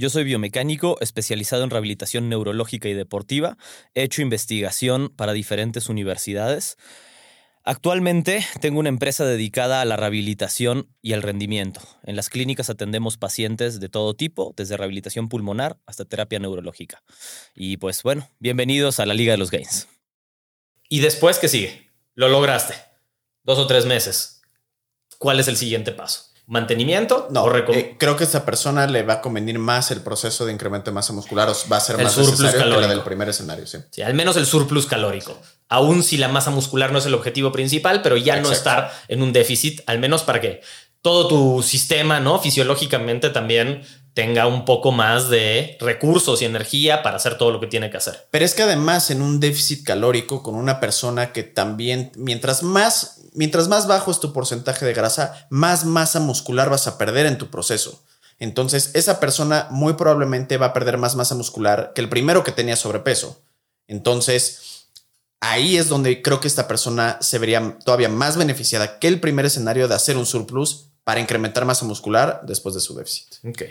Yo soy biomecánico especializado en rehabilitación neurológica y deportiva. He hecho investigación para diferentes universidades. Actualmente tengo una empresa dedicada a la rehabilitación y al rendimiento. En las clínicas atendemos pacientes de todo tipo, desde rehabilitación pulmonar hasta terapia neurológica. Y pues bueno, bienvenidos a la Liga de los Gains. ¿Y después qué sigue? Lo lograste. Dos o tres meses. ¿Cuál es el siguiente paso? Mantenimiento? No, eh, creo que a esta persona le va a convenir más el proceso de incremento de masa muscular, o va a ser más necesario que la del primer escenario. Sí. sí. al menos el surplus calórico. Aún si la masa muscular no es el objetivo principal, pero ya no estar en un déficit, al menos para que todo tu sistema, ¿no? Fisiológicamente también tenga un poco más de recursos y energía para hacer todo lo que tiene que hacer. Pero es que además en un déficit calórico con una persona que también, mientras más mientras más bajo es tu porcentaje de grasa, más masa muscular vas a perder en tu proceso. Entonces, esa persona muy probablemente va a perder más masa muscular que el primero que tenía sobrepeso. Entonces, ahí es donde creo que esta persona se vería todavía más beneficiada que el primer escenario de hacer un surplus para incrementar masa muscular después de su déficit. Ok.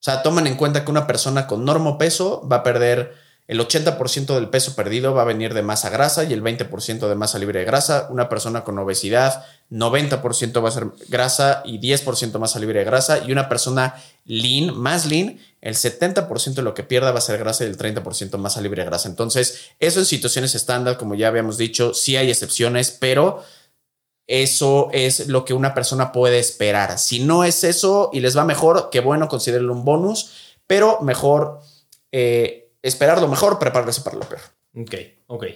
O sea, tomen en cuenta que una persona con normo peso va a perder el 80% del peso perdido va a venir de masa grasa y el 20% de masa libre de grasa. Una persona con obesidad, 90% va a ser grasa y 10% masa libre de grasa. Y una persona lean, más lean, el 70% de lo que pierda va a ser grasa y el 30% masa libre de grasa. Entonces, eso en situaciones estándar, como ya habíamos dicho, sí hay excepciones, pero eso es lo que una persona puede esperar. Si no es eso y les va mejor, qué bueno, considérenlo un bonus, pero mejor... Eh, esperar lo mejor, prepararse para lo peor. Ok, ok.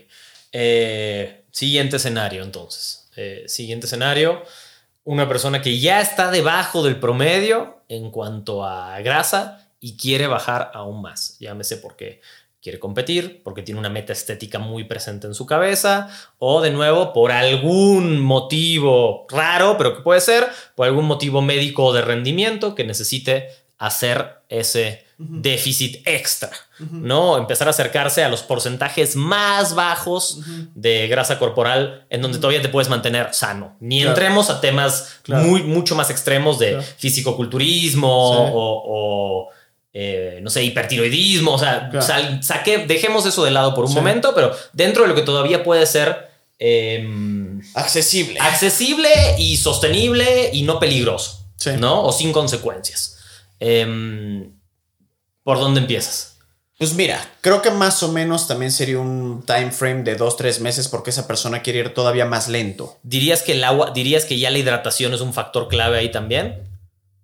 Eh, siguiente escenario, entonces. Eh, siguiente escenario. Una persona que ya está debajo del promedio en cuanto a grasa y quiere bajar aún más. Llámese porque quiere competir, porque tiene una meta estética muy presente en su cabeza, o de nuevo por algún motivo raro, pero que puede ser por algún motivo médico o de rendimiento que necesite hacer ese déficit extra, ¿no? Empezar a acercarse a los porcentajes más bajos de grasa corporal en donde todavía te puedes mantener sano. Ni entremos a temas muy, mucho más extremos de fisicoculturismo o, eh, no sé, hipertiroidismo, o sea, saque, dejemos eso de lado por un momento, pero dentro de lo que todavía puede ser... Em, accesible. Accesible y sostenible y no peligroso, ¿no? O sin consecuencias. Eh, ¿Por dónde empiezas? Pues mira, creo que más o menos también sería un time frame de dos, tres meses porque esa persona quiere ir todavía más lento. ¿Dirías que el agua, dirías que ya la hidratación es un factor clave ahí también?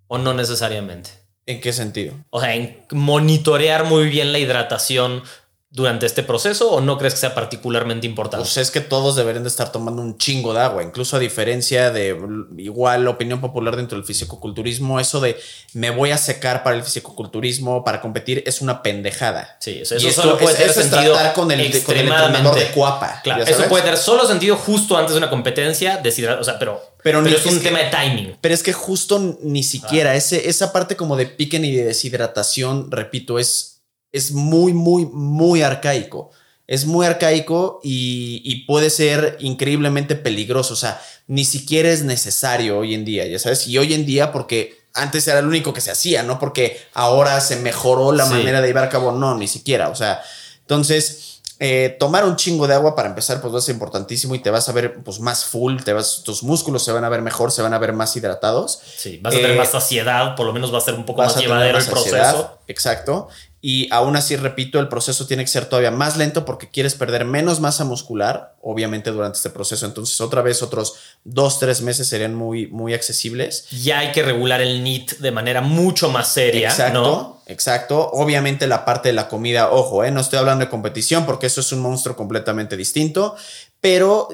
¿O no necesariamente? ¿En qué sentido? O sea, en monitorear muy bien la hidratación durante este proceso o no crees que sea particularmente importante? Pues es que todos deberían de estar tomando un chingo de agua, incluso a diferencia de igual opinión popular dentro del fisicoculturismo, eso de me voy a secar para el fisicoculturismo, para competir, es una pendejada. Sí, eso, solo puede tener sentido con el, entrenador de cuapa. Claro, eso puede tener solo sentido justo antes de una competencia, deshidratar, o sea, pero, pero, es un tema de timing. Pero es que justo ni siquiera, ese, esa parte como de piquen y de deshidratación, repito, es es muy, muy, muy arcaico. Es muy arcaico y, puede ser increíblemente peligroso. O sea, ni siquiera es necesario hoy en día, ya sabes. Y hoy en día, porque antes era lo único que se hacía, no porque ahora se mejoró la manera de llevar a cabo. No, ni siquiera. O sea, entonces eh, tomar un chingo de agua para empezar, pues va a ser importantísimo y te vas a ver pues, más full, te vas, tus músculos se van a ver mejor, se van a ver más hidratados. Sí, vas a tener más saciedad, por lo menos va a ser un poco más llevadero el proceso. Exacto. Y aún así, repito, el proceso tiene que ser todavía más lento porque quieres perder menos masa muscular, obviamente, durante este proceso. Entonces, otra vez, otros dos, tres meses serían muy, muy accesibles. Ya hay que regular el NIT de manera mucho más seria. Exacto, exacto. Obviamente, la parte de la comida, ojo, ¿eh? no estoy hablando de competición porque eso es un monstruo completamente distinto, pero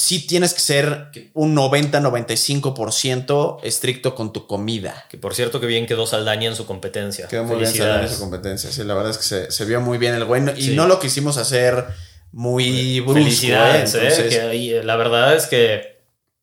sí tienes que ser un 90-95% estricto con tu comida. Que por cierto que bien quedó Saldaña en su competencia. Quedó muy bien Saldaña en su competencia. Sí, la verdad es que se, se vio muy bien el güey. Y no lo quisimos hacer muy brusco. ¿eh? Felicidades, ¿eh? que, la verdad es que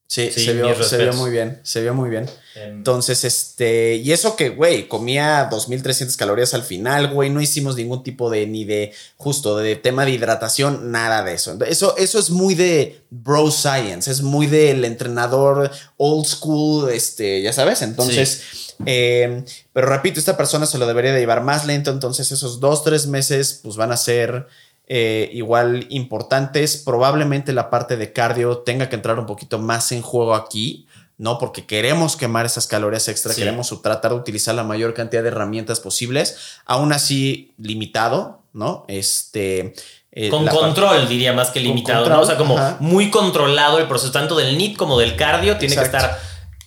Sí, se, vio, se, vio, muy bien, se vio muy bien. Em. Entonces, este, y eso que, güey, comía 2300 calorías al final, güey, no hicimos ningún tipo de, ni de, justo, de tema de hidratación, nada de eso. Eso, eso es muy de bro science, es muy del entrenador old school, este, ya sabes, entonces, em, pero repito, esta persona se lo debería de llevar más lento, entonces esos dos, tres meses, pues van a ser eh, igual importantes. Probablemente la parte de cardio tenga que entrar un poquito más en juego aquí, ¿no? Porque queremos quemar esas calorías extra, queremos tratar de utilizar la mayor cantidad de herramientas posibles, aún así limitado, ¿no? Este. Eh, con control, diría más que limitado, ¿no? O sea, como muy controlado el proceso, tanto del NIT como del cardio, tiene que estar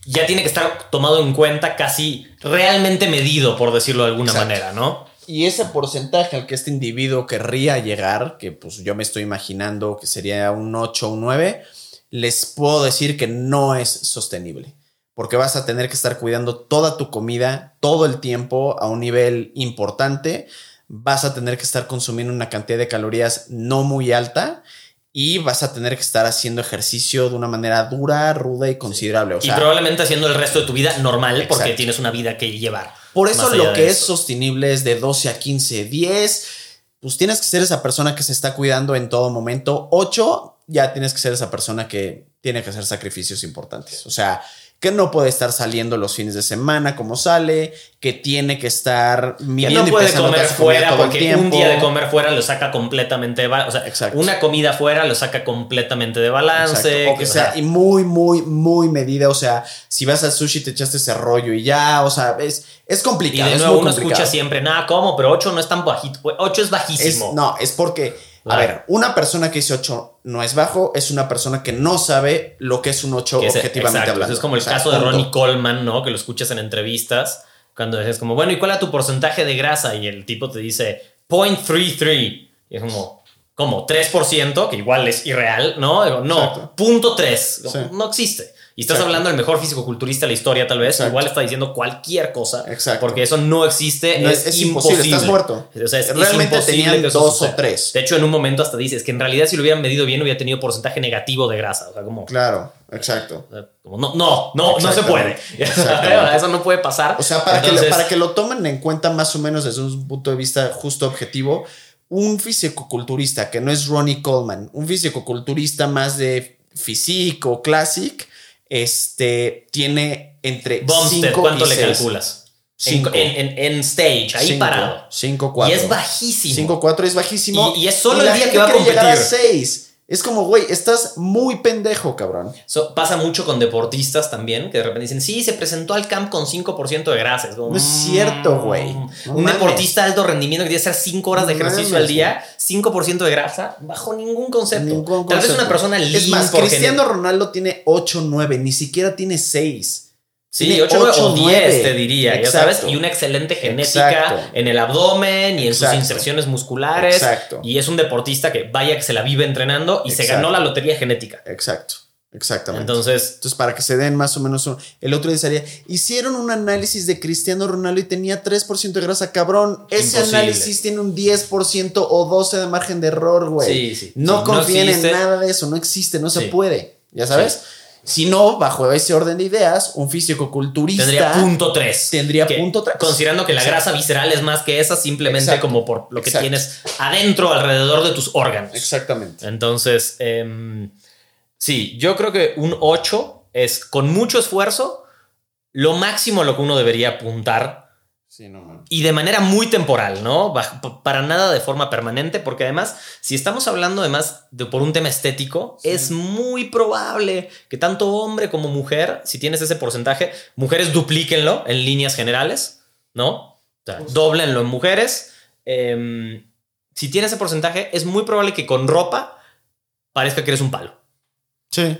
ya tiene que estar tomado en cuenta casi realmente medido, por decirlo de alguna manera, ¿no? Y ese porcentaje al que este individuo querría llegar, que pues yo me estoy imaginando que sería un 8 o un 9, les puedo decir que no es sostenible. Porque vas a tener que estar cuidando toda tu comida todo el tiempo a un nivel importante. Vas a tener que estar consumiendo una cantidad de calorías no muy alta y vas a tener que estar haciendo ejercicio de una manera dura, ruda y considerable. y probablemente haciendo el resto de tu vida normal porque tienes una vida que llevar. Por eso lo que es sostenible es de 12 a 15, 10. Pues tienes que ser esa persona que se está cuidando en todo momento. 8, ya tienes que ser esa persona que tiene que hacer sacrificios importantes. O sea, que no puede estar saliendo los fines de semana como sale, que tiene que estar midiendo que no puede comer fuera porque un día de comer fuera lo saca completamente de o sea, una comida fuera lo saca completamente de balance, o sea, y muy muy muy medida, o sea, si vas al sushi te echaste ese rollo y ya, o sea, es es complicado. Y de nuevo uno escucha siempre, nada, ¿cómo? Pero 8 no es tan bajito, 8 es bajísimo. no, es porque a ver, una persona que dice 8 no es bajo, es una persona que no sabe lo que es un 8 objetivamente hablando. Es como el caso de Ronnie Coleman, ¿no? Que lo escuchas en entrevistas, cuando dices como, bueno, ¿y cuál es tu porcentaje de grasa? Y el tipo te dice 0.33. Y es como, ¿cómo? 3%, que igual es irreal, ¿no? Digo, no, punto 3. No existe. Y estás hablando del mejor físico-culturista de la historia, tal vez. Igual está diciendo cualquier cosa. Exacto. Porque eso no existe. es, imposible. Estás muerto. O sea, es, Realmente tenían dos o tres. De hecho, en un momento hasta dices que en realidad si lo hubieran medido bien hubiera tenido porcentaje negativo de grasa. O sea, como. Claro, exacto. no, no, no, no se puede. eso no puede pasar. O sea, para, que lo, para que lo tomen en cuenta más o menos desde un punto de vista justo objetivo, un físico-culturista que no es Ronnie Coleman, un físico-culturista más de físico, classic este tiene entre Bumstead, ¿cuánto le calculas? Cinco. En, en, stage, ahí parado. 5, 4. Y es bajísimo. 5, 4 es bajísimo. Y, es solo el día que va a competir. a 6. Es como, güey, estás muy pendejo, cabrón. pasa mucho con deportistas también, que de repente dicen, sí, se presentó al camp con 5% de grasas. no es cierto, mm, güey. un deportista de alto rendimiento que tiene que hacer 5 horas de ejercicio al día, 5% de grasa, bajo ningún concepto. Tal vez una persona Es más, Cristiano Ronaldo tiene 8, 9, ni siquiera tiene 6. Sí, 8, 8 o 10 te diría, ya sabes, y una excelente genética en el abdomen y en sus inserciones musculares. Exacto. Y es un deportista que vaya que se la vive entrenando y se ganó la lotería genética. Exacto. Exactamente. Entonces, Entonces, para que se den más o menos el otro día sería, hicieron un análisis de Cristiano Ronaldo y tenía 3% de grasa, cabrón. Ese análisis tiene un 10% o 12 de margen de error, güey. Sí, sí. No confíen en nada de eso, no existe, no se puede. ¿Ya sabes? Si no, bajo ese orden de ideas, un físico-culturista. Tendría punto 3. Tendría punto 3. Considerando que la grasa visceral es más que esa, simplemente como por lo que tienes adentro, alrededor de tus órganos. Exactamente. Entonces, em, sí, yo creo que un 8 es con mucho esfuerzo lo máximo a lo que uno debería apuntar y de manera muy temporal, ¿no? Para nada de forma permanente, porque además, si estamos hablando además de por un tema estético, es muy probable que tanto hombre como mujer, si tienes ese porcentaje, mujeres duplíquenlo en líneas generales, ¿no? O sea, doblenlo en mujeres. Em, si tienes ese porcentaje, es muy probable que con ropa parezca que eres un palo. Sí.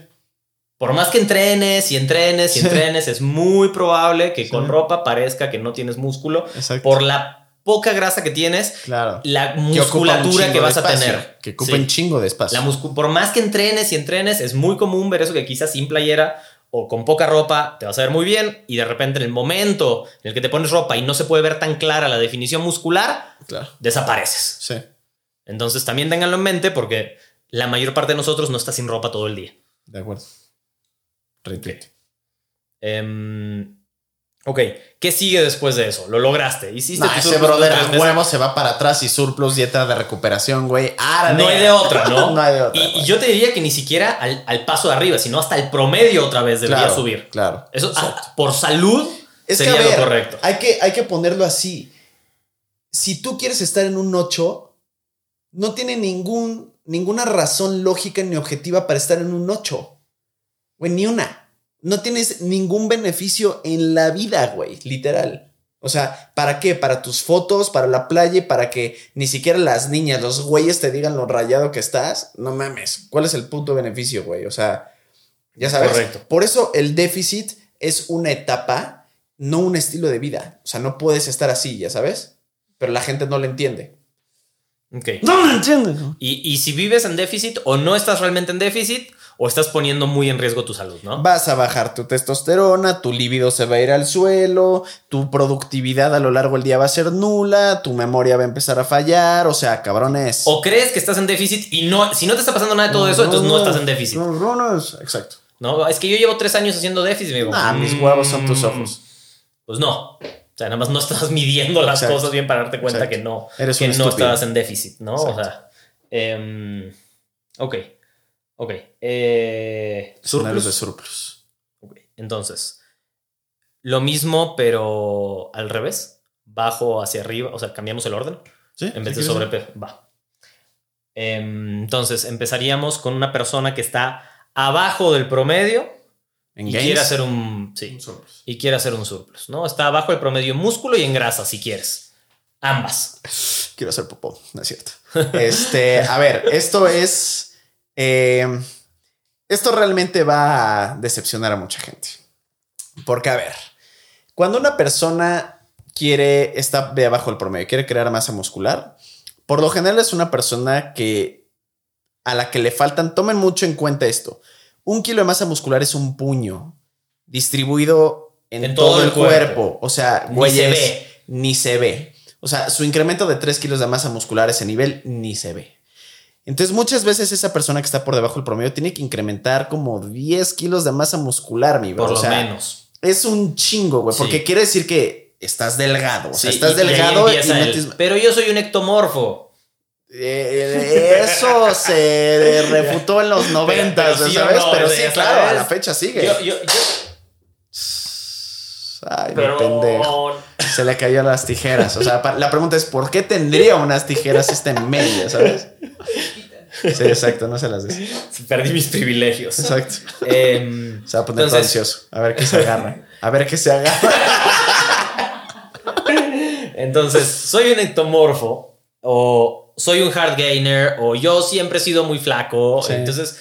Por más que entrenes y entrenes y entrenes, es muy probable que con ropa parezca que no tienes músculo por la poca grasa que tienes, Claro. la musculatura que vas a tener. Que ocupa Sí. un chingo de espacio. La por más que entrenes y entrenes, es muy común ver eso que quizás sin playera o con poca ropa te vas a ver muy bien y de repente en el momento en el que te pones ropa y no se puede ver tan clara la definición muscular, Claro. desapareces. Sí. Entonces también ténganlo en mente porque la mayor parte de nosotros no está sin ropa todo el día. De acuerdo. Retweet. Em, ok, ¿qué sigue después de eso? Lo lograste. Hiciste Nah, tu ese brother a huevo se va para atrás y surplus, dieta de recuperación, güey. No hay de otra, ¿no? no hay de otra. Y, yo te diría que ni siquiera al, al paso de arriba, sino hasta el promedio otra vez debería Claro, subir. Claro. Eso ah, por salud Es sería que, a ver, lo correcto. Hay que, hay que ponerlo así. Si tú quieres estar en un 8, no tiene ningún, ninguna razón lógica ni objetiva para estar en un 8. Güey, ni una. No tienes ningún beneficio en la vida, güey, literal. O sea, ¿para qué? Para tus fotos, para la playa, para que ni siquiera las niñas, los güeyes te digan lo rayado que estás. No mames. ¿Cuál es el punto beneficio, güey? O sea, ya sabes. Correcto. Por eso el déficit es una etapa, no un estilo de vida. O sea, no puedes estar así, ya sabes. Pero la gente no lo entiende. Ok. No lo entiende. Y, y si vives en déficit o no estás realmente en déficit o estás poniendo muy en riesgo tu salud, ¿no? Vas a bajar tu testosterona, tu libido se va a ir al suelo, tu productividad a lo largo del día va a ser nula, tu memoria va a empezar a fallar, o sea, cabrones. O crees que estás en déficit y no, si no te está pasando nada de todo eso, entonces no estás en déficit. Cabrones. Exacto. No, es que yo llevo tres años haciendo déficit, amigo. Ah, mis Mm, huevos son tus ojos. Pues no. O sea, nada más no estás midiendo las Exacto. cosas bien para darte cuenta Exacto. que no, Eres que no estabas en déficit, ¿no? O sea, em, ok. Ok. Eh, Escenarios de surplus. surplus. Ok, Entonces, lo mismo, pero al revés. Bajo hacia arriba, o sea, cambiamos el orden. ¿Sí? En vez ¿Sí de sobrepeso. Va. Em, Entonces, empezaríamos con una persona que está abajo del promedio En y gains, quiere hacer un. Sí. un surplus. Y quiere hacer un surplus, ¿no? Está abajo del promedio en músculo y en grasa, si quieres. Ambas. Quiero hacer popó, no es cierto. Este, a ver, esto es. Eh, esto realmente va a decepcionar a mucha gente. Porque, a ver, cuando una persona quiere, está de abajo del promedio, quiere crear masa muscular, por lo general es una persona que a la que le faltan, tomen mucho en cuenta esto. Un kilo de masa muscular es un puño distribuido en, todo, el cuerpo. O sea, Ni se ve. Ni se ve. O sea, su incremento de 3 kilos de masa muscular a ese nivel ni se ve. Entonces, muchas veces esa persona que está por debajo del promedio tiene que incrementar como 10 kilos de masa muscular, mi bro. Por o lo sea, menos. es un chingo, güey. Sí. Porque quiere decir que estás delgado. O sea, estás y- y delgado y, el, metes. Pero yo soy un ectomorfo. Eh, eso se refutó en los 90, pero sí ¿sabes? no, pero sí, sabes. claro, a la fecha sigue. Yo, yo, yo- Ay, mi pero pendejo. Se le cayó las tijeras. O sea, la pregunta es: ¿por qué tendría unas tijeras si está en media, sabes? Sí, exacto, no se las des. perdí mis privilegios. Exacto. Em, Se va a poner Entonces- ansioso. A ver qué se agarra. A ver qué se agarra. entonces, soy un ectomorfo o soy un hard gainer o yo siempre he sido muy flaco. Sí. Entonces,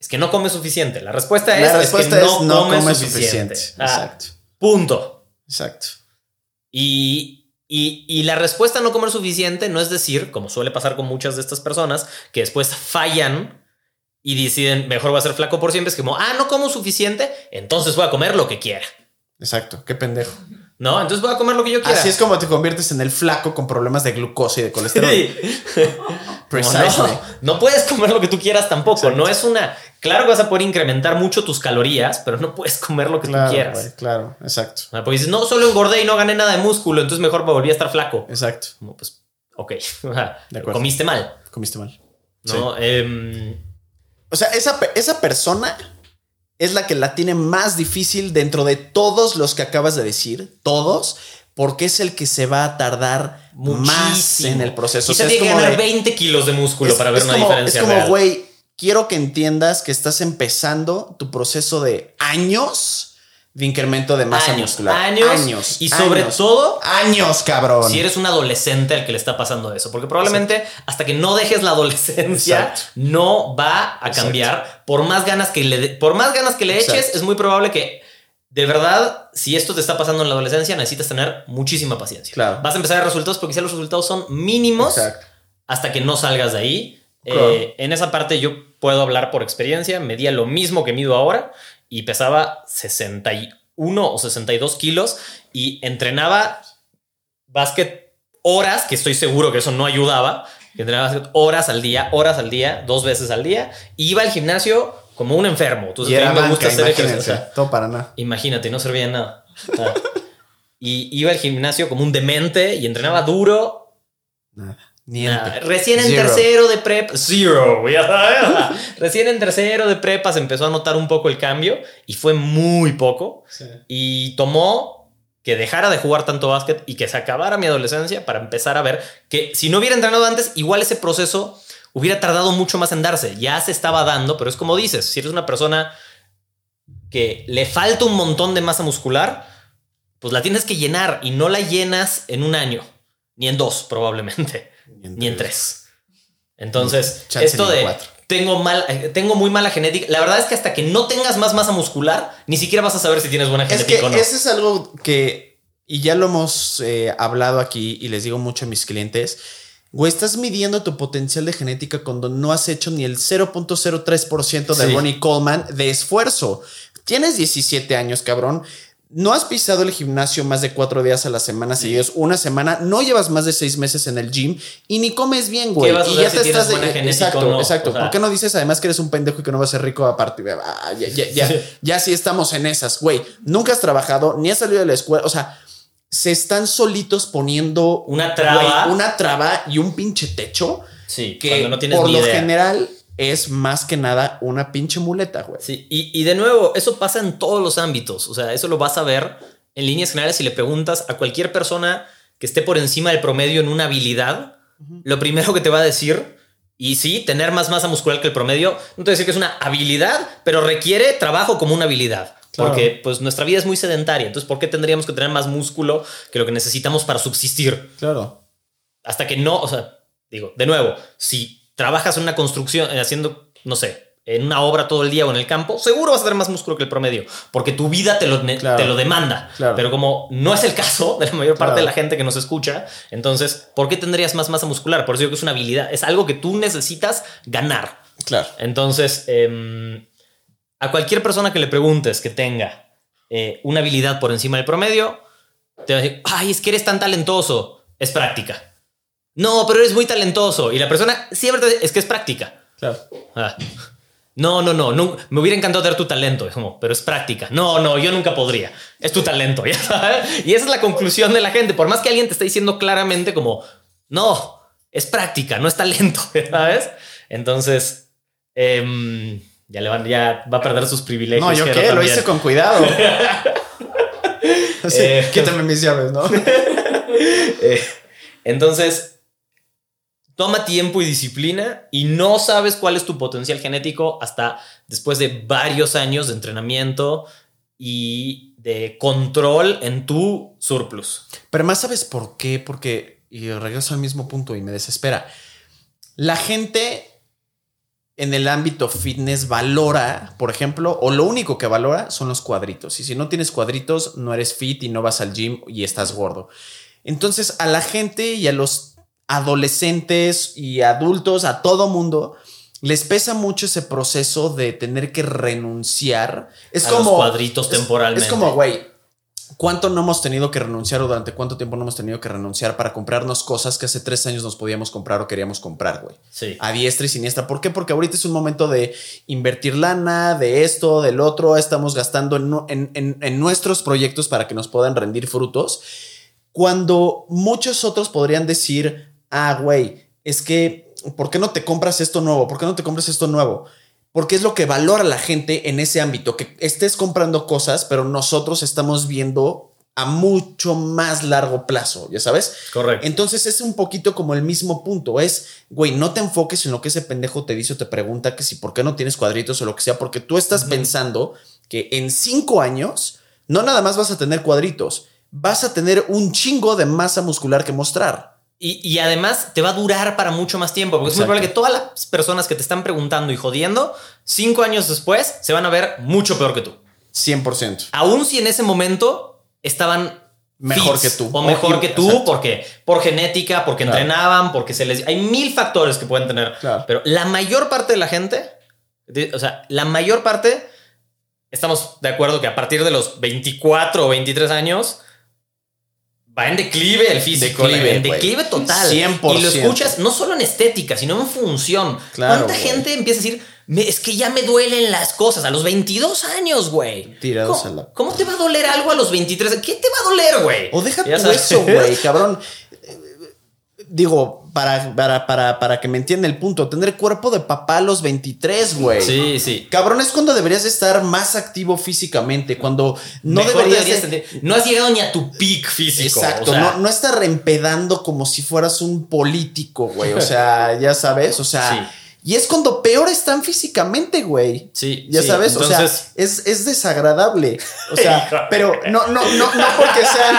es que no come suficiente. La respuesta es, La es que respuesta es: no come come suficiente. suficiente. Ah, Exacto. punto. Exacto. Y, y, y la respuesta a no comer suficiente no es decir, como suele pasar con muchas de estas personas, que después fallan y deciden, mejor voy a ser flaco por siempre. Es como, ah, no como suficiente, entonces voy a comer lo que quiera. Exacto. Qué pendejo. No, entonces voy a comer lo que yo quiera. Así es como te conviertes en el flaco con problemas de glucosa y de colesterol. Sí. No, no puedes comer lo que tú quieras tampoco. Exacto. No es una. Claro que vas a poder incrementar mucho tus calorías, pero no puedes comer lo que Claro, tú quieras. claro, exacto. Ah, Porque dices, no, solo engordé y no gané nada de músculo, entonces mejor me volví a estar flaco. Exacto. Como, pues, ok. De. Comiste mal. Comiste mal. ¿no? Em, O sea, esa, esa persona es la que la tiene más difícil dentro de todos los que acabas de decir, todos, porque es el que se va a tardar más en el proceso. O sea, es tiene que como ganar de- 20 kilos de músculo es- para ver una como- diferencia Es como, güey, quiero que entiendas que estás empezando tu proceso de años de incremento de masa años, muscular. años, y sobre años. todo años, cabrón. si eres un adolescente al que le está pasando eso, porque probablemente hasta que no dejes la adolescencia Exacto. no va a Exacto. cambiar por más ganas que le por más ganas que le eches es muy probable que de verdad, si esto te está pasando en la adolescencia, necesitas tener muchísima paciencia. Claro. Vas a empezar a ver resultados porque quizá los resultados son mínimos hasta que no salgas de ahí. Claro. Eh, en esa parte yo puedo hablar por experiencia. Medía lo mismo que mido ahora y pesaba 61 o 62 kilos y entrenaba básquet horas, que estoy seguro que eso no ayudaba. que Entrenaba horas al día, horas al día, dos veces al día. Y iba al gimnasio como un enfermo. Entonces, Y era a mí me banca, gusta hacer ejercicio. O sea, Todo para nada. Imagínate, no servía de nada. Y iba al gimnasio como un demente y entrenaba duro. Nada. Nada. Recién en Zero. tercero de prepa. Zero. ya sabes. Recién en tercero de prepa se empezó a notar un poco el cambio y fue muy poco. Y tomó que dejara de jugar tanto básquet y que se acabara mi adolescencia para empezar a ver que si no hubiera entrenado antes, igual ese proceso hubiera tardado mucho más en darse. Ya se estaba dando, pero es como dices, si eres una persona que le falta un montón de masa muscular, pues la tienes que llenar y no la llenas en un año, ni en dos probablemente, ni en tres. Entonces, Chance esto de cuatro. tengo, mal, eh, tengo muy mala genética, la verdad es que hasta que no tengas más masa muscular, ni siquiera vas a saber si tienes buena Es genética que o no. ese es algo que, y ya lo hemos eh, hablado aquí y les digo mucho a mis clientes, güey, estás midiendo tu potencial de genética cuando no has hecho ni el 0.03% de Sí. Ronnie Coleman de esfuerzo. Tienes 17 años, cabrón. No has pisado el gimnasio más de cuatro días a la semana seguidos, una semana, no llevas más de seis meses en el gym y ni comes bien, güey. Y ya si te estás. buena genética exacto, no? exacto. O sea- ¿Por qué no dices además que eres un pendejo y que no vas a ser rico a partir de. ah, ya, ya, ya, Sí. ya sí estamos en esas, güey. Nunca has trabajado, ni has salido de la escuela. O sea, se están solitos poniendo Una traba. güey, una traba y un pinche techo Sí, que cuando no tienes por ni lo idea. general es más que nada una pinche muleta, güey. Sí, y, y de nuevo, eso pasa en todos los ámbitos. O sea, eso lo vas a ver en líneas generales si le preguntas a cualquier persona que esté por encima del promedio en una habilidad. Lo primero que te va a decir, y sí, tener más masa muscular que el promedio, no te voy a decir que es una habilidad, pero requiere trabajo como una habilidad. Claro. Porque pues nuestra vida es muy sedentaria. Entonces, ¿por qué tendríamos que tener más músculo que lo que necesitamos para subsistir? Claro. hasta que no, o sea, digo, de nuevo, si trabajas en una construcción, eh, haciendo, no sé, en una obra todo el día o en el campo, seguro vas a tener más músculo que el promedio, porque tu vida te lo, Claro. te lo demanda. Claro. Pero como no es el caso de la mayor parte Claro. de la gente que nos escucha, entonces, ¿por qué tendrías más masa muscular? Por eso digo que es una habilidad, es algo que tú necesitas ganar. Claro. Entonces, em, a cualquier persona que le preguntes que tenga eh, una habilidad por encima del promedio, te va a decir, ay, es que eres tan talentoso. Es práctica. No, pero eres muy talentoso. Y la persona siempre te es que es práctica. Claro. Ah. No, no, no, no, me hubiera encantado tener tu talento, es como, pero es práctica. No, no, yo nunca podría. Es tu talento, ya sabes. Y esa es la conclusión de la gente. Por más que alguien te esté diciendo claramente como, no, es práctica, no es talento, ¿sabes? Entonces, em, ya, le van, ya va a perder sus privilegios. No, yo qué, lo hice con cuidado. Sí, Eh, quítame mis llaves, ¿no? Eh, entonces, toma tiempo y disciplina y no sabes cuál es tu potencial genético hasta después de varios años de entrenamiento y de control en tu surplus. Pero más sabes por qué, porque, y regreso al mismo punto y me desespera. La gente en el ámbito fitness valora, por ejemplo, o lo único que valora son los cuadritos. Y si no tienes cuadritos, no eres fit y no vas al gym y estás gordo. Entonces a la gente y a los adolescentes y adultos, a todo mundo, les pesa mucho ese proceso de tener que renunciar. Es A los como cuadritos es- temporalmente. Es como, güey, ¿cuánto no hemos tenido que renunciar o durante cuánto tiempo no hemos tenido que renunciar para comprarnos cosas que hace tres años nos podíamos comprar o queríamos comprar, güey? Sí. A diestra y siniestra. ¿Por qué? Porque ahorita es un momento de invertir lana, de esto, del otro. Estamos gastando en- en- en nuestros proyectos para que nos puedan rendir frutos. Cuando muchos otros podrían decir, ah, güey, es que, ¿por qué no te compras esto nuevo? ¿Por qué no te compras esto nuevo? Porque es lo que valora la gente en ese ámbito, que estés comprando cosas, pero nosotros estamos viendo a mucho más largo plazo, ya sabes. Correcto. Entonces es un poquito como el mismo punto. Es, güey, no te enfoques en lo que ese pendejo te dice o te pregunta que si por qué no tienes cuadritos o lo que sea, porque tú estás pensando que en cinco años no nada más vas a tener cuadritos, vas a tener un chingo de masa muscular que mostrar. Y, y además te va a durar para mucho más tiempo, porque es muy probable que todas las personas que te están preguntando y jodiendo, cinco años después se van a ver mucho peor que tú. 100%. Aún si en ese momento estaban Mejor que tú. O mejor O- que tú, exacto. porque por genética, porque Claro. entrenaban, porque se les. Hay mil factores que pueden tener. Claro. Pero la mayor parte de la gente, o sea, la mayor parte, estamos de acuerdo que a partir de los 24 o 23 años. Va en declive el físico, Declive, en declive total. 100%. Y lo escuchas no solo en estética, sino en función. Claro, ¿Cuánta gente empieza a decir, "Me- es que ya me duelen las cosas a los 22 años, güey? Tirados ¿Cómo, a la- cómo te va a doler algo a los 23? ¿Qué te va a doler, güey? O deja eso, güey, cabrón. Digo, para, para, para, para que me entienda el punto, tener cuerpo de papá a los 23, güey. Sí, sí. Cabrón, es cuando deberías estar más activo físicamente, cuando no Mejor deberías... deberías de- no has llegado ni a tu peak físico. Exacto, o sea, no, no estar empedando como si fueras un político, güey. O sea, ya sabes, o sea... Sí. Y es cuando peor están físicamente, güey. Sí, Ya sí. sabes, o sea, es, es desagradable. O sea, pero no, no, no, no porque sean.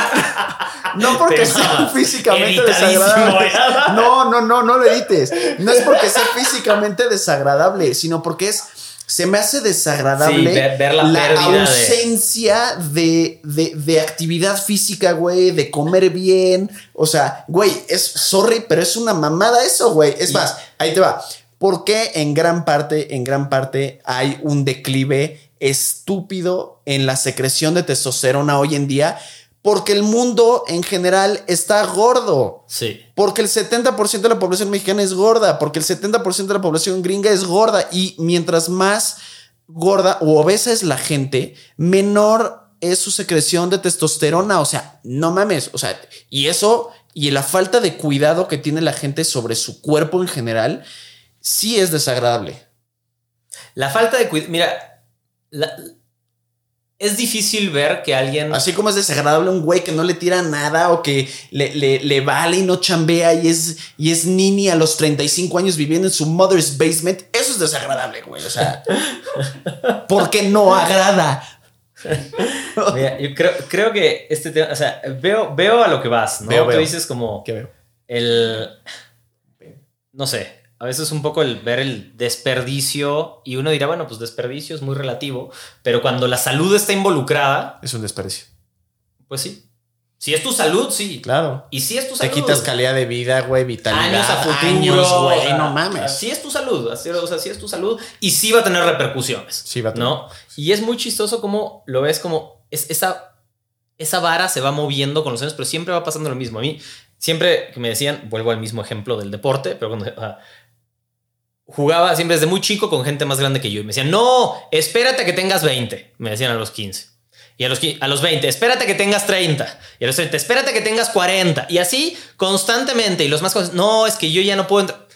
No porque sean físicamente desagradables. ¿eh? No, no, no, no lo edites. No es porque sea físicamente desagradable, sino porque es. Se me hace desagradable Sí, ver- ver la de- ausencia de, de, de actividad física, güey, de comer bien. O sea, güey, es sorry, pero es una mamada eso, güey. Es Y- más, ahí te va. ¿Por qué en gran parte, en gran parte hay un declive estúpido en la secreción de testosterona hoy en día? Porque el mundo en general está gordo. sí. Porque el 70% de la población mexicana es gorda, porque el 70% de la población gringa es gorda y mientras más gorda o obesa es la gente, menor es su secreción de testosterona, o sea, no mames, o sea, y eso y la falta de cuidado que tiene la gente sobre su cuerpo en general, sí es desagradable. La falta de cuidado. Mira, la- es difícil ver que alguien. Así como es desagradable un güey que no le tira nada o que le, le- le vale y no chambea y es, y es nini a los 35 años viviendo en su mother's basement, eso es desagradable, güey. O sea, porque no agrada. Mira, yo creo, creo que este tema. O sea, veo, veo a lo que vas, ¿no? Veo, Tú veo. dices como. ¿Qué veo? el no sé, a veces un poco el ver el desperdicio y uno dirá, bueno, pues desperdicio es muy relativo, pero cuando la salud está involucrada, Es un desperdicio. pues sí. Si es tu salud, sí. Claro. Y si es tu Te salud. quitas calidad de vida, güey, vitalidad. años a futuro, güey, no mames. Así es tu salud, así, o sea, sí es tu salud y sí va a tener repercusiones. Sí va a tener. ¿No? Y es muy chistoso como lo ves como es, esa, esa vara se va moviendo con los años, pero siempre va pasando lo mismo. A mí, siempre que me decían, vuelvo al mismo ejemplo del deporte, pero cuando jugaba siempre desde muy chico con gente más grande que yo y me decían, no, espérate a que tengas 20, me decían a los 15. Y a los, a los 20, espérate a que tengas 30. Y a los 30, espérate a que tengas 40. Y así constantemente. Y los más cosas, no, es que yo ya no puedo entrar.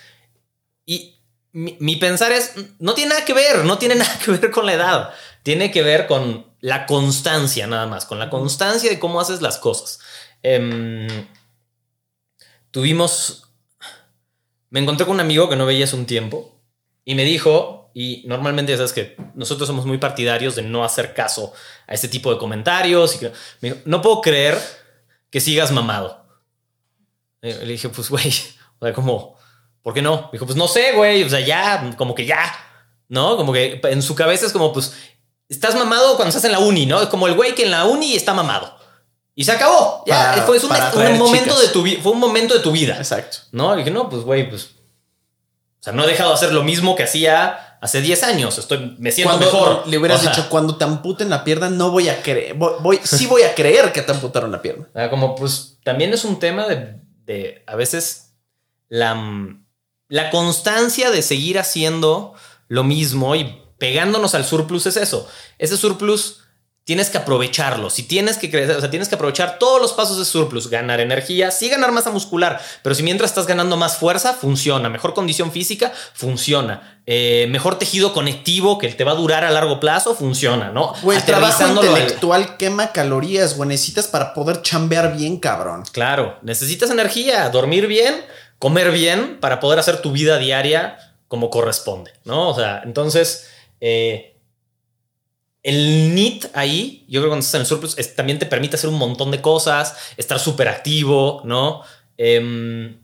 Y mi, mi pensar es, no tiene nada que ver, no tiene nada que ver con la edad. Tiene que ver con la constancia nada más, con la constancia de cómo haces las cosas. Em, tuvimos, me encontré con un amigo que no veía hace un tiempo y me dijo, y normalmente sabes que nosotros somos muy partidarios de no hacer caso a este tipo de comentarios. Y me dijo, no puedo creer que sigas mamado. Eh, Le dije, pues güey, o sea, como, ¿por qué no? Me dijo, pues no sé, güey, o sea, ya, como que ya, ¿no? Como que en su cabeza es como, pues, estás mamado cuando estás en la uni, ¿no? Es como el güey que en la uni está mamado. Y se acabó. Ya, Para- fue un, para un atraer momento chicas. de tu fue un momento de tu vida. Exacto. ¿No? Y dije, no, pues güey, pues. O sea, no he dejado de hacer lo mismo que hacía hace 10 años. Estoy, me siento Cuando mejor. le hubieras O sea, dicho, cuando te amputen la pierna, no voy a creer. Voy, voy- sí voy a creer que te amputaron la pierna. ah, Como pues también es un tema de, de a veces la, la constancia de seguir haciendo lo mismo y pegándonos al surplus es eso. Ese surplus tienes que aprovecharlo. Si tienes que crecer, o sea, tienes que aprovechar todos los pasos de surplus, ganar energía, sí ganar masa muscular, pero si mientras estás ganando más fuerza, funciona. Mejor condición física, funciona. Eh, mejor tejido conectivo que te va a durar a largo plazo, funciona, ¿no? Güey, el trabajo al- intelectual quema calorías, güey. Necesitas para poder chambear bien, cabrón. Claro, necesitas energía, dormir bien, comer bien para poder hacer tu vida diaria como corresponde, ¿no? O sea, entonces, eh, el NIT ahí, yo creo que cuando estás en el surplus, es- también te permite hacer un montón de cosas, estar súper activo, ¿no? Em,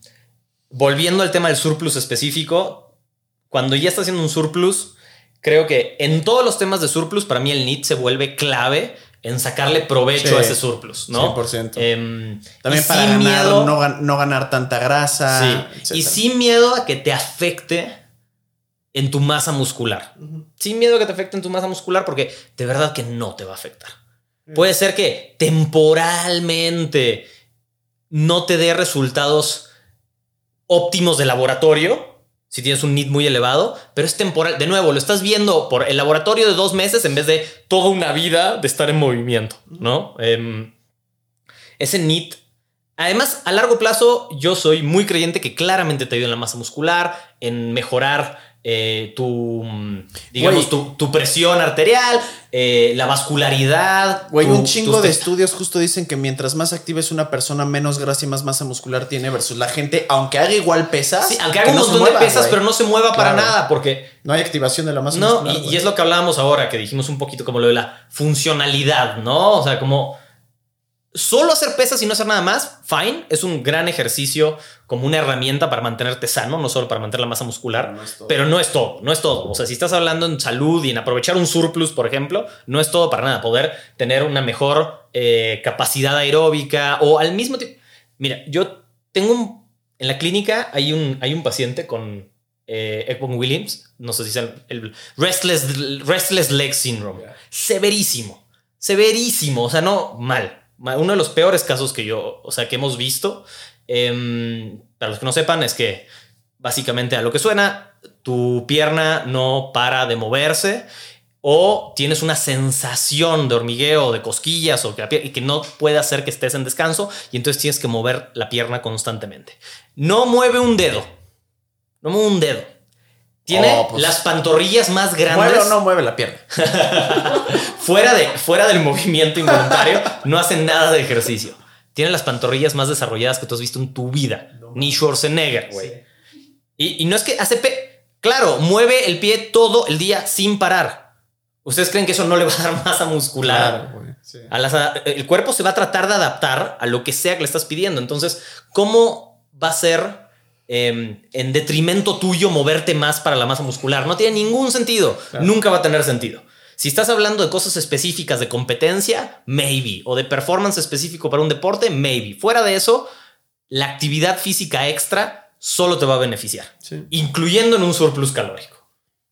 volviendo al tema del surplus específico, cuando ya estás haciendo un surplus, creo que en todos los temas de surplus, para mí el NIT se vuelve clave en sacarle provecho Sí, a ese surplus, ¿no? 100%. Em, También para ganar, miedo- no, gan- no ganar tanta grasa. Sí, etcétera. y sin miedo a que te afecte en tu masa muscular. Sin miedo a que te afecte en tu masa muscular, porque de verdad que no te va a afectar. Puede ser que temporalmente no te dé resultados óptimos de laboratorio. Si tienes un NIT muy elevado, pero es temporal. De nuevo, lo estás viendo por el laboratorio de dos meses en vez de toda una vida de estar en movimiento, ¿no? Em, ese NIT. Además, a largo plazo, yo soy muy creyente que claramente te ayuda en la masa muscular, en mejorar eh, tu, mm, digamos, tu, tu presión arterial, eh, la vascularidad. Güey, un chingo de estudios justo dicen que mientras más activa es una persona, menos grasa y más masa muscular tiene versus la gente, aunque haga igual pesas. Sí, aunque que haga un no montón de pesas, pero no se mueva para nada, porque No hay activación de la masa no, muscular. y es lo que hablábamos ahora, que dijimos un poquito como lo de la funcionalidad, ¿no? O sea, como solo hacer pesas y no hacer nada más, fine, es un gran ejercicio como una herramienta para mantenerte sano, no solo para mantener la masa muscular, Pero no es todo. pero no es todo, no es todo. O sea, si estás hablando en salud y en aprovechar un surplus, por ejemplo, no es todo para nada. Poder tener una mejor eh, capacidad aeróbica o al mismo tiempo. Mira, yo tengo un. En la clínica hay un, hay un paciente con eh, Ekman Williams, no sé si es el, el restless, restless leg syndrome. Severísimo, severísimo. O sea, no mal. Uno de los peores casos que yo, o sea, que hemos visto. Em, para los que no sepan, es que básicamente a lo que suena, tu pierna no para de moverse o tienes una sensación de hormigueo, de cosquillas o que, la pier- y que no puede hacer que estés en descanso y entonces tienes que mover la pierna constantemente. No mueve un dedo. No mueve un dedo. Tiene Oh, pues. las pantorrillas más grandes ¿Mueve o no mueve la pierna? fuera, de, fuera del movimiento involuntario, no hacen nada de ejercicio. Tiene las pantorrillas más desarrolladas que tú has visto en tu vida. Ni Schwarzenegger, güey. Y, y no es que hace... pe- claro, mueve el pie todo el día sin parar. ¿Ustedes creen que eso no le va a dar masa muscular? güey. Sí. A las- a- el cuerpo se va a tratar de adaptar a lo que sea que le estás pidiendo. Entonces, ¿cómo va a ser eh, en detrimento tuyo moverte más para la masa muscular? No tiene ningún sentido. Claro. Nunca va a tener sentido. Si estás hablando de cosas específicas de competencia, maybe. O de performance específico para un deporte, maybe. Fuera de eso, la actividad física extra solo te va a beneficiar, Sí, incluyendo en un surplus calórico.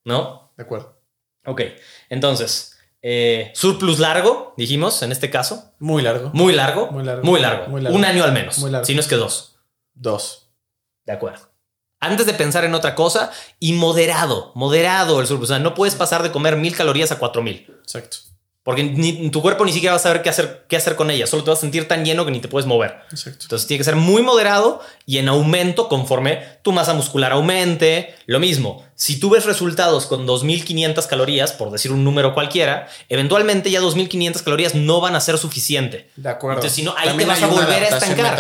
¿No? de acuerdo. Ok. Entonces, eh, surplus largo, dijimos en este caso. Muy largo. Muy largo. Muy largo. Muy largo. Muy largo. Un año al menos. Muy largo. Si no es que dos. Dos. De acuerdo. Antes de pensar en otra cosa y moderado, moderado el surplus. O sea, no puedes pasar de comer mil calorías a cuatro mil. Exacto. Porque ni, tu cuerpo ni siquiera va a saber qué hacer, qué hacer con ellas. Solo te vas a sentir tan lleno que ni te puedes mover. Exacto. Entonces tiene que ser muy moderado y en aumento conforme tu masa muscular aumente. Lo mismo, si tú ves resultados con 2500 calorías, por decir un número cualquiera, eventualmente ya 2500 calorías no van a ser suficiente. De acuerdo. Entonces, si no, ahí También te vas a volver a estancar.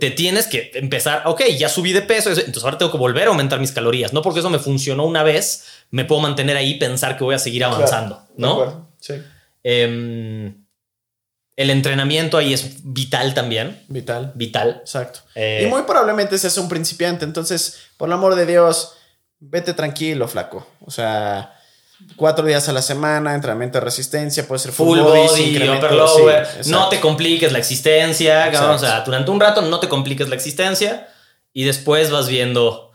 Te tienes que empezar, ok, ya subí de peso, eso- entonces ahora tengo que volver a aumentar mis calorías. No porque eso me funcionó una vez, me puedo mantener ahí y pensar que voy a seguir avanzando, De ¿no? acuerdo. Sí. Em, el entrenamiento ahí es vital también, Vital. vital. Exacto. Eh, Y muy probablemente seas un principiante. Entonces, por el amor de Dios, vete tranquilo, flaco. O sea, cuatro días a la semana, entrenamiento de resistencia, puede ser full body, body, incremento- upper lower. sí, no te compliques la existencia. Exacto. O sea, durante un rato no te compliques la existencia y después vas viendo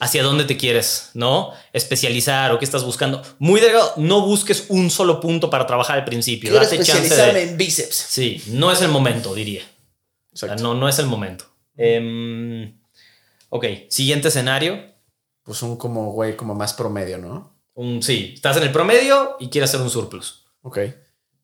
hacia dónde te quieres, ¿no? Especializar o qué estás buscando. Muy delgado, no busques un solo punto para trabajar al principio. Quiero Date chance especializarme de... en bíceps. Sí, no es el momento, diría. O sea, no, no es el momento. Em, ok, siguiente escenario. Pues un como, güey, como más promedio, ¿no? Un, sí, estás en el promedio y quieres hacer un surplus. Ok.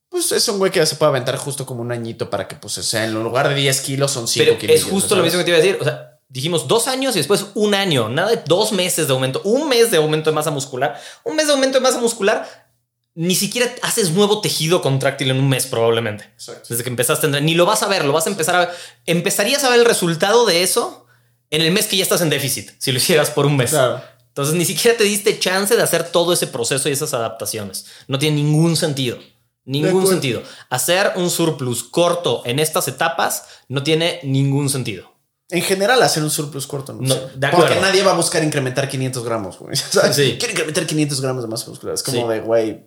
Pues es un güey que se puede aventar justo como un añito para que, pues, sea, en lugar de 10 kilos son 5 Pero kilos. es justo lo mismo que te iba a decir. O sea, dijimos dos años y después un año. Nada de dos meses de aumento. Un mes de aumento de masa muscular. Un mes de aumento de masa muscular. Ni siquiera haces nuevo tejido contráctil en un mes, probablemente. Exacto. Desde que empezaste. Ni lo vas a ver, lo vas a empezar a ver. Empezarías a ver el resultado de eso en el mes que ya estás en déficit, si lo hicieras por un mes. Claro. Entonces ni siquiera te diste chance de hacer todo ese proceso y esas adaptaciones. No tiene ningún sentido. Ningún sentido. Hacer un surplus corto en estas etapas no tiene ningún sentido. En general, hacer un surplus corto, no, de acuerdo. Porque nadie va a buscar incrementar 500 gramos, güey. Sea, Sí. Quiere incrementar 500 gramos de masa muscular. Es como Sí. de, güey,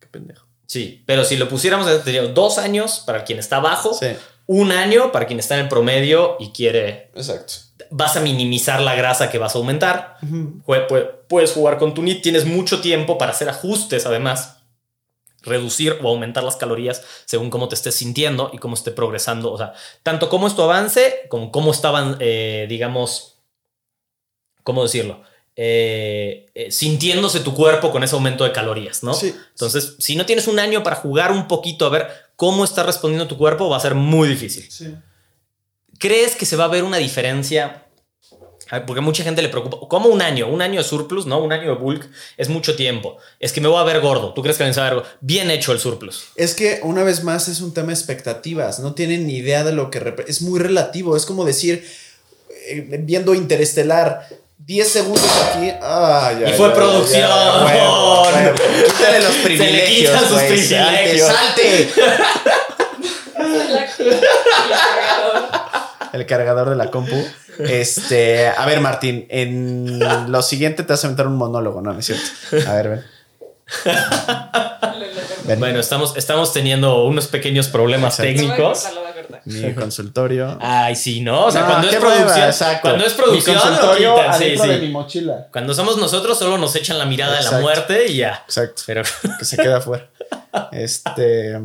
qué pendejo. Sí, pero si lo pusiéramos, tendría dos años para quien está abajo, Sí, un año para quien está en el promedio y quiere. exacto. Vas a minimizar la grasa que vas a aumentar. Puedes jugar con tu NIT, tienes mucho tiempo para hacer ajustes, además. Reducir o aumentar las calorías según cómo te estés sintiendo y cómo esté progresando. O sea, tanto cómo es tu avance, como cómo estaban, eh, digamos, ¿cómo decirlo? Eh, eh, sintiéndose tu cuerpo con ese aumento de calorías, ¿no? Sí. Entonces, si no tienes un año para jugar un poquito a ver cómo está respondiendo tu cuerpo, va a ser muy difícil. Sí. ¿Crees que se va a ver una diferencia? Porque mucha gente le preocupa. ¿Cómo un año? Un año de surplus, ¿no? Un año de bulk es mucho tiempo. Es que me voy a ver gordo. ¿Tú crees que me va a ver gordo? Bien hecho el surplus. Es que una vez más es un tema de expectativas. No tienen ni idea de lo que es muy relativo. Es como decir, eh, viendo Interestelar, 10 segundos aquí. Ah, ya, Y fue ya, producción. ya. Quítale los Se le privilegios. quitan sus privilegios. Salte, El cargador de la compu. Este, a ver, Martín, en lo siguiente te vas a inventar un monólogo, ¿no? ¿No es cierto? A ver, ven. ven. Bueno, estamos, estamos teniendo unos pequeños problemas Exacto. Lo técnicos. lo. Mi consultorio. Ay, sí, ¿no? O sea, No, cuando es producción. exacto. Cuando es Mi producción, lo consultorio quitan, sí, adentro sí. de mi mochila. Cuando somos nosotros, solo nos echan la mirada de la muerte y ya. Exacto. Pero Que se queda afuera. Este.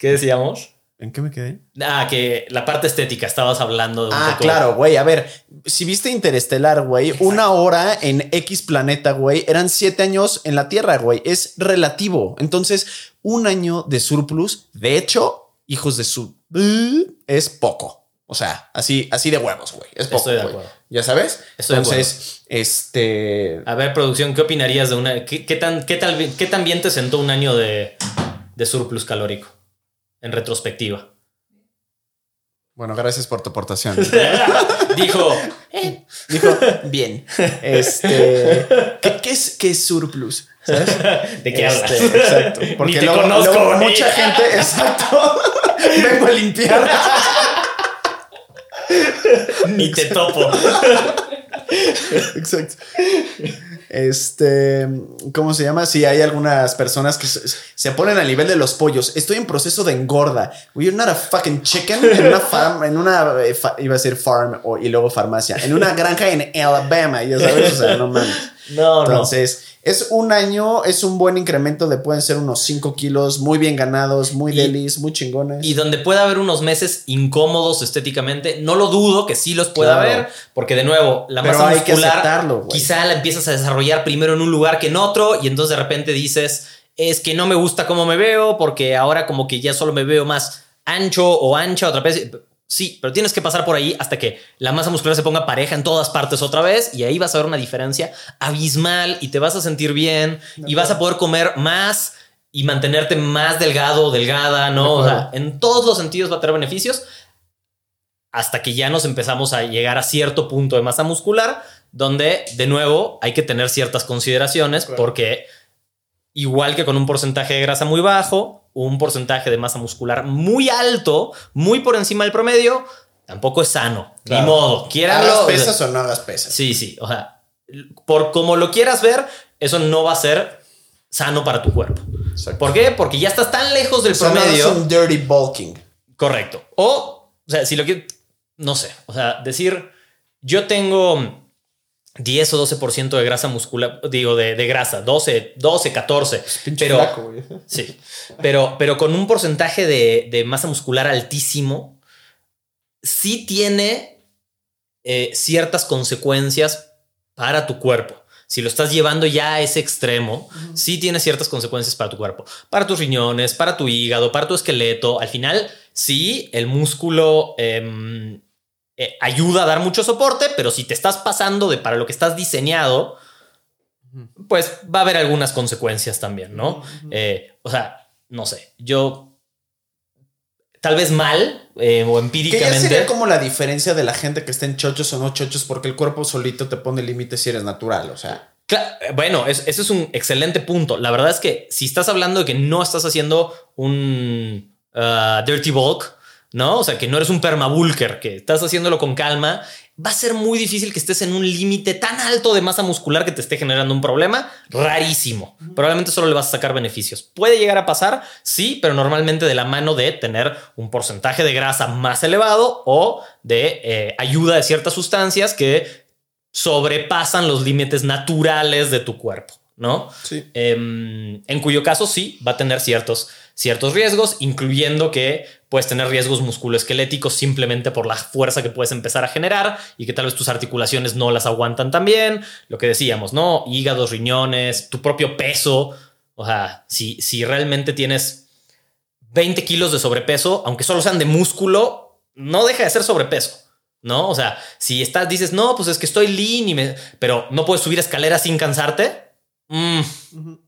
¿qué decíamos? ¿En qué me quedé? Ah, que la parte estética, estabas hablando de un Ah, poco- claro, güey. A ver, si viste Interestelar, güey, una hora en X planeta, güey, eran siete años en la Tierra, güey. Es relativo. Entonces, un año de surplus, de hecho, hijos de su. es poco. O sea, así, así de huevos, güey. Es poco. Estoy de acuerdo. ¿Ya sabes? Estoy de Entonces, este. A ver, producción, ¿qué opinarías de una. ¿Qué, qué tan, qué, tal, qué tan bien te sentó un año de, de surplus calórico? En retrospectiva. Bueno, gracias por tu aportación. Dijo. Dijo, bien. Este. ¿Qué, qué es, qué es surplus? ¿Sabes? ¿De qué Este, hablas? Exacto. Porque Ni te luego, conozco, luego mucha gente, exacto. Vengo a limpiar. Ni te topo. Exacto. Este, ¿cómo se llama? Si hay algunas personas que se, ponen al nivel de los pollos. Estoy en proceso de engorda. You're not a fucking chicken. En una farm, en una, eh, iba a decir farm y luego farmacia. En una granja en Alabama, ya sabes, o sea, no mames. No, no. Entonces, es un año, es un buen incremento de pueden ser unos 5 kilos, muy bien ganados, muy Y- delis, muy chingones. Y donde pueda haber unos meses incómodos estéticamente, no lo dudo que sí los pueda Claro. haber, porque de nuevo, la Pero masa hay que muscular quizá la empiezas a desarrollar primero en un lugar que en otro y entonces de repente dices, es que no me gusta cómo me veo porque ahora como que ya solo me veo más ancho o ancha otra vez. Sí, pero tienes que pasar por ahí hasta que la masa muscular se ponga pareja en todas partes otra vez y ahí vas a ver una diferencia abismal y te vas a sentir bien y vas a poder comer más y mantenerte más delgado o delgada, ¿no? O sea, en todos los sentidos va a tener beneficios hasta que ya nos empezamos a llegar a cierto punto de masa muscular donde de nuevo hay que tener ciertas consideraciones Claro. porque igual que con un porcentaje de grasa muy bajo, un porcentaje de masa muscular muy alto, muy por encima del promedio, tampoco es sano. Claro. Ni modo, quieranlo. ¿Hagas pesas o no hagas pesas? Sí, sí, o sea, por como lo quieras ver, eso no va a ser sano para tu cuerpo. Exacto. ¿Por qué? Porque ya estás tan lejos del O sea, no promedio. es un dirty bulking. Correcto. O, o sea, si lo que, no sé, o sea, decir, yo tengo 10 o 12% de grasa muscular, digo, de, de grasa, 12, 12, 14, Pinche pero, flaco, güey. sí, pero, pero con un porcentaje de, de masa muscular altísimo, sí tiene eh, ciertas consecuencias para tu cuerpo. Si lo estás llevando ya a ese extremo, sí tiene ciertas consecuencias para tu cuerpo, para tus riñones, para tu hígado, para tu esqueleto. Al final, sí, el músculo em, eh, ayuda a dar mucho soporte, pero si te estás pasando de para lo que estás diseñado, pues va a haber algunas consecuencias también, ¿no? Eh, o sea, no sé, yo tal vez mal eh, o Que empíricamente. sería como la diferencia de la gente que está en chochos o no chochos, porque el cuerpo solito te pone límites si eres natural. O sea, bueno, es- ese es un excelente punto. La verdad es que si estás hablando de que no estás haciendo un ah, dirty bulk, ¿no? O sea, que no eres un permabulker, que estás haciéndolo con calma, va a ser muy difícil que estés en un límite tan alto de masa muscular que te esté generando un problema rarísimo. Probablemente solo le vas a sacar beneficios. Puede llegar a pasar, sí, pero normalmente de la mano de tener un porcentaje de grasa más elevado o de eh, ayuda de ciertas sustancias que sobrepasan los límites naturales de tu cuerpo, ¿no? Sí. Em, en cuyo caso sí va a tener ciertos, ciertos riesgos, incluyendo que puedes tener riesgos musculoesqueléticos simplemente por la fuerza que puedes empezar a generar y que tal vez tus articulaciones no las aguantan tan bien. Lo que decíamos, ¿no? Hígados, riñones, tu propio peso. O sea, si, si realmente tienes 20 kilos de sobrepeso, aunque solo sean de músculo, no deja de ser sobrepeso. ¿No? O sea, si estás, dices, no, pues es que estoy lean y me, pero no puedes subir escaleras sin cansarte. Mm,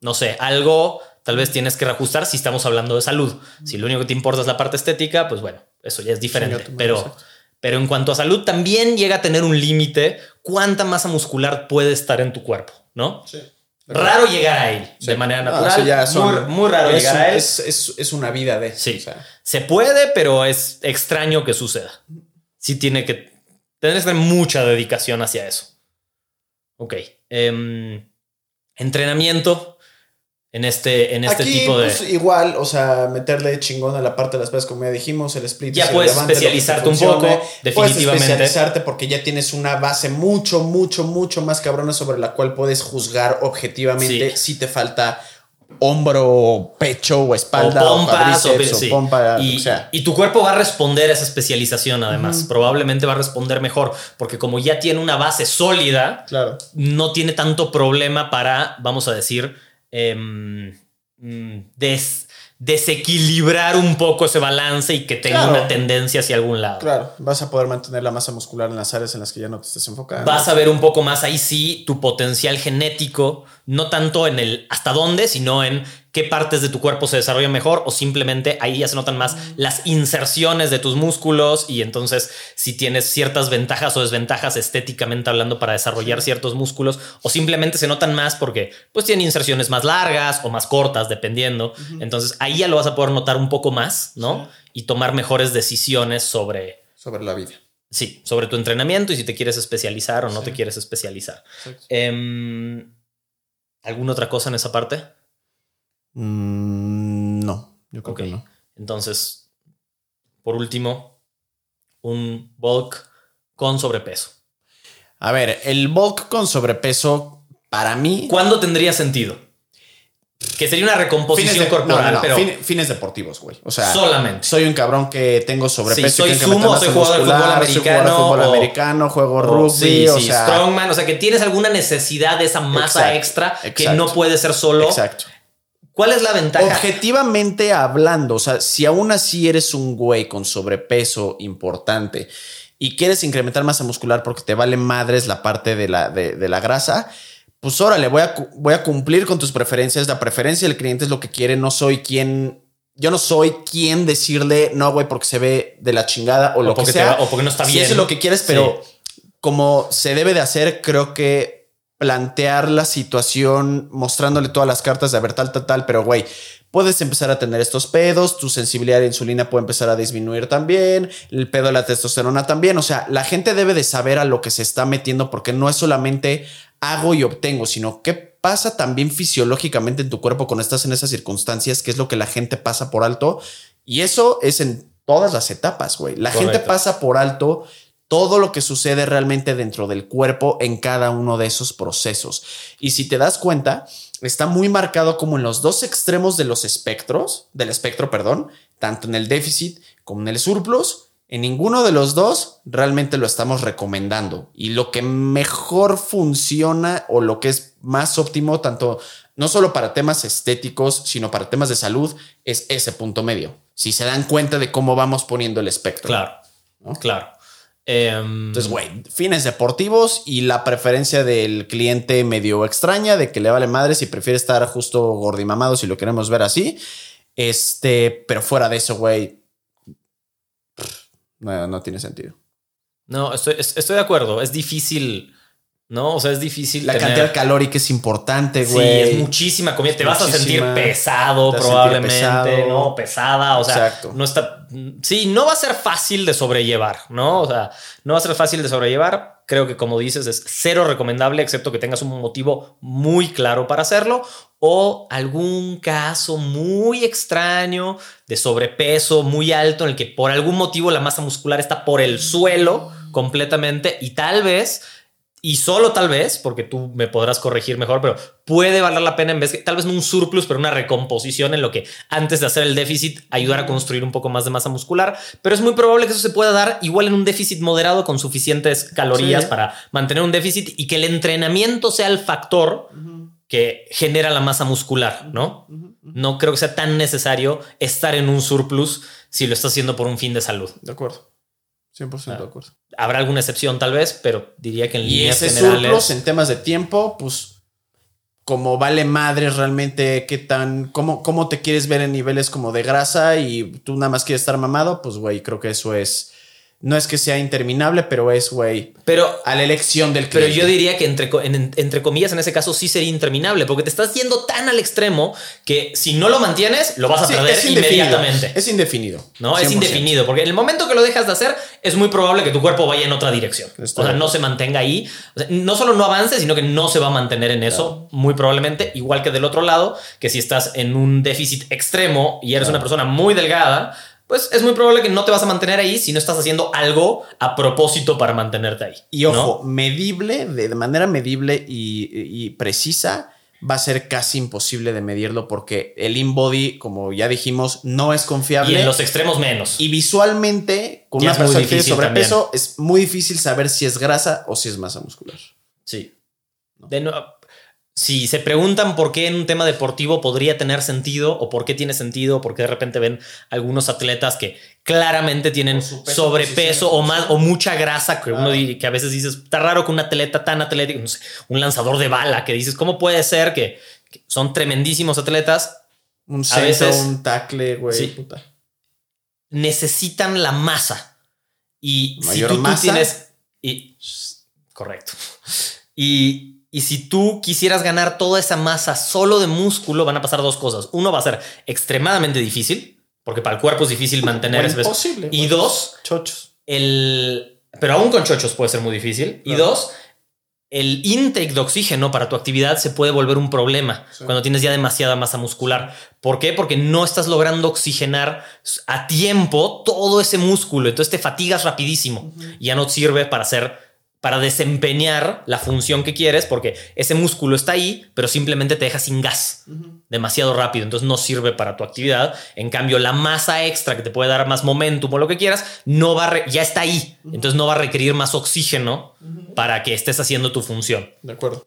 no sé, algo tal vez tienes que reajustar si estamos hablando de salud. Si lo único que te importa es la parte estética, pues bueno, eso ya es diferente. Sí, pero, pero en cuanto a salud, también llega a tener un límite cuánta masa muscular puede estar en tu cuerpo, ¿no? Sí. Raro llegar a él Sí. de manera No, natural. eso ya son- muy, muy raro es, llegar a él. es, es- es una vida de. Sí. o sea, Se puede, pero es extraño que suceda. Sí tiene que tener que tener mucha dedicación hacia eso. Ok. em, entrenamiento en este, en este Aquí, tipo de. pues, igual, o sea, meterle chingón a la parte de las pesas, como ya dijimos, el split. Ya es puedes especializarte un poco, Puedes definitivamente. especializarte porque ya tienes una base mucho, mucho, mucho más cabrona sobre la cual puedes juzgar objetivamente Sí. si te falta hombro, pecho o espalda o o, pompas, o, cuádriceps, o sí. pompa, y, o sea. y tu cuerpo va a responder a esa especialización, además. Probablemente va a responder mejor, porque como ya tiene una base sólida, Claro. no tiene tanto problema para, vamos a decir, em, mm, des- desequilibrar un poco ese balance y que tenga Claro. una tendencia hacia algún lado. Claro, vas a poder mantener la masa muscular en las áreas en las que ya no te estés enfocando. Vas a ver un poco más ahí sí tu potencial genético, no tanto en el hasta dónde, sino en qué partes de tu cuerpo se desarrollan mejor o simplemente ahí ya se notan más las inserciones de tus músculos y entonces si tienes ciertas ventajas o desventajas estéticamente hablando para desarrollar ciertos músculos o simplemente se notan más porque pues tienen inserciones más largas o más cortas dependiendo. Entonces ahí ya lo vas a poder notar un poco más, ¿no? Y tomar mejores decisiones sobre Sobre la vida. Sí, sobre tu entrenamiento y si te quieres especializar o no Sí. te quieres especializar. Em, ¿Alguna otra cosa en esa parte? Mm, no, yo creo que no. Entonces, por último, un bulk con sobrepeso. A ver, el bulk con sobrepeso, para mí. ¿Cuándo tendría sentido? Que sería una recomposición de- corporal, no, no, pero fin- fines deportivos, güey. O sea, solamente. soy un cabrón que tengo sobrepeso. Sí, soy y sumo, soy jugador de fútbol muscular, soy jugador de americano, fútbol o- americano, juego rugby, sí, o sí, sea. strongman, o sea, que tienes alguna necesidad de esa masa Exacto, extra que exacto. no puede ser solo. Exacto. ¿Cuál es la ventaja? Objetivamente hablando, o sea, si aún así eres un güey con sobrepeso importante y quieres incrementar masa muscular porque te vale madres la parte de la, de, de la grasa, pues órale, voy a, voy a cumplir con tus preferencias. La preferencia del cliente es lo que quiere. No soy quien, yo no soy quien decirle no, güey, porque se ve de la chingada o, lo que sea. va- o porque no está si bien. eso es lo que quieres, pero como se debe de hacer, creo que plantear la situación mostrándole todas las cartas de a ver tal, tal, tal, pero güey, puedes empezar a tener estos pedos, tu sensibilidad de insulina puede empezar a disminuir también, el pedo de la testosterona también, o sea, la gente debe de saber a lo que se está metiendo porque no es solamente hago y obtengo, sino qué pasa también fisiológicamente en tu cuerpo cuando estás en esas circunstancias, que es lo que la gente pasa por alto, y eso es en todas las etapas, güey. La gente pasa por alto todo lo que sucede realmente dentro del cuerpo en cada uno de esos procesos. Y si te das cuenta, está muy marcado como en los dos extremos de los espectros, del espectro, perdón, tanto en el déficit como en el surplus. En ninguno de los dos realmente lo estamos recomendando. Y lo que mejor funciona o lo que es más óptimo, tanto no solo para temas estéticos, sino para temas de salud, es ese punto medio. Si se dan cuenta de cómo vamos poniendo el espectro. Claro, ¿no? claro. Em, Entonces, güey, fines deportivos y la preferencia del cliente medio extraña de que le vale madre si prefiere estar justo gordimamado si lo queremos ver así. Este, pero fuera de eso, güey, no, no tiene sentido. No, estoy, es- estoy de acuerdo. Es difícil ¿no? O sea, es difícil. La tener- cantidad calórica es importante, Sí, güey. es muchísima comida. Te vas a sentir pesado, sentir probablemente, pesado. ¿no? Pesada, o sea, Exacto. no está. Sí, no va a ser fácil de sobrellevar, ¿no? O sea, no va a ser fácil de sobrellevar. Creo que, como dices, es cero recomendable, excepto que tengas un motivo muy claro para hacerlo o algún caso muy extraño de sobrepeso muy alto en el que por algún motivo la masa muscular está por el suelo completamente y tal vez y solo tal vez, porque tú me podrás corregir mejor, pero puede valer la pena en vez que tal vez no un surplus, pero una recomposición en lo que antes de hacer el déficit ayudar a construir un poco más de masa muscular. Pero es muy probable que eso se pueda dar igual en un déficit moderado con suficientes calorías Sí. para mantener un déficit y que el entrenamiento sea el factor que genera la masa muscular, ¿no? No creo que sea tan necesario estar en un surplus si lo estás haciendo por un fin de salud. De acuerdo. 100% Ah. de acuerdo. Habrá alguna excepción tal vez, pero diría que en Y líneas ese generales... surplus en temas de tiempo, pues como vale madres realmente qué tan, cómo, cómo te quieres ver en niveles como de grasa y tú nada más quieres estar mamado, pues güey, creo que eso es, no es que sea interminable, pero es, güey, Pero a la elección del Pero cliente. yo diría que entre, en- entre comillas en ese caso sí sería interminable, porque te estás yendo tan al extremo que si no lo mantienes, lo vas a Sí, perder es inmediatamente. Es indefinido. ¿no? Es 100%. indefinido, porque en el momento que lo dejas de hacer, es muy probable que tu cuerpo vaya en otra dirección. Estoy o sea, no se mantenga ahí. O sea, no solo no avance, sino que no se va a mantener en eso, muy probablemente. Igual que del otro lado, que si estás en un déficit extremo y eres Claro. una persona muy delgada, pues es muy probable que no te vas a mantener ahí si no estás haciendo algo a propósito para mantenerte ahí. Y ¿no? ojo, medible, de, manera medible y, y precisa, va a ser casi imposible de medirlo porque el InBody, como ya dijimos, no es confiable. Y en los extremos menos. Y visualmente, con Ya una persona que tiene sobrepeso, es muy difícil saber si es grasa o si es masa muscular. Sí. De no- si se preguntan por qué en un tema deportivo podría tener sentido o por qué tiene sentido, porque de repente ven algunos atletas que claramente tienen sobrepeso o más o mucha grasa que uno Claro. di- que a veces dices, está raro que un atleta tan atlético, no sé, un lanzador de bala que dices, ¿cómo puede ser que, que son tremendísimos atletas Un A centro, veces- un tackle, güey. Sí. puta. necesitan la masa. Y si Mayor tú, tú masa. tienes. Y, correcto. Y, y si tú quisieras ganar toda esa masa solo de músculo, van a pasar dos cosas. Uno va a ser extremadamente difícil, porque para el cuerpo es difícil mantener ese peso. imposible. Y dos, chochos. el. Pero aún con chochos puede ser muy difícil. Y dos, el intake de oxígeno para tu actividad se puede volver un problema Sí. cuando tienes ya demasiada masa muscular. ¿Por qué? Porque no estás logrando oxigenar a tiempo todo ese músculo. Entonces te fatigas rapidísimo. Y ya no sirve para hacer, para desempeñar la función que quieres, porque ese músculo está ahí, pero simplemente te deja sin gas demasiado rápido, entonces no sirve para tu actividad. En cambio, la masa extra que te puede dar más momentum o lo que quieras, no va ya está ahí, entonces no va a requerir más oxígeno para que estés haciendo tu función. De acuerdo.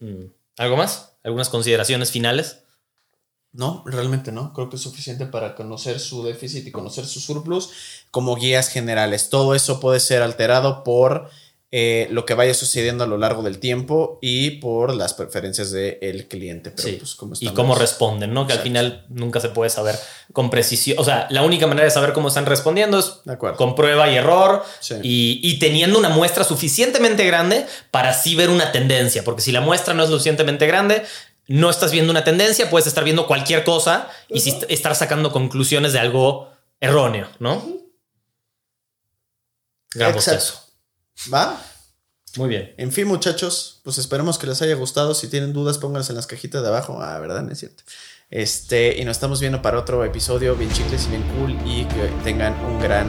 Mm. ¿Algo más? ¿Algunas consideraciones finales? No, realmente no. Creo que es suficiente para conocer su déficit y conocer su surplus como guías generales. Todo eso puede ser alterado por eh, lo que vaya sucediendo a lo largo del tiempo y por las preferencias del cliente. Pero Sí. pues como y cómo responden, ¿no? Que al final nunca se puede saber con precisión. O sea, la única manera de saber cómo están respondiendo es De con prueba y error Sí. y, y teniendo una muestra suficientemente grande para así ver una tendencia. Porque si la muestra no es lo suficientemente grande, no estás viendo una tendencia, puedes estar viendo cualquier cosa y estar sacando conclusiones de algo erróneo, ¿no? Bostezo. ¿Va? Muy bien. En fin, muchachos, pues esperemos que les haya gustado. Si tienen dudas, pónganlas en las cajitas de abajo. Ah, ¿verdad? No es cierto. Este, y nos estamos viendo para otro episodio bien chicles y bien cool. Y que tengan un gran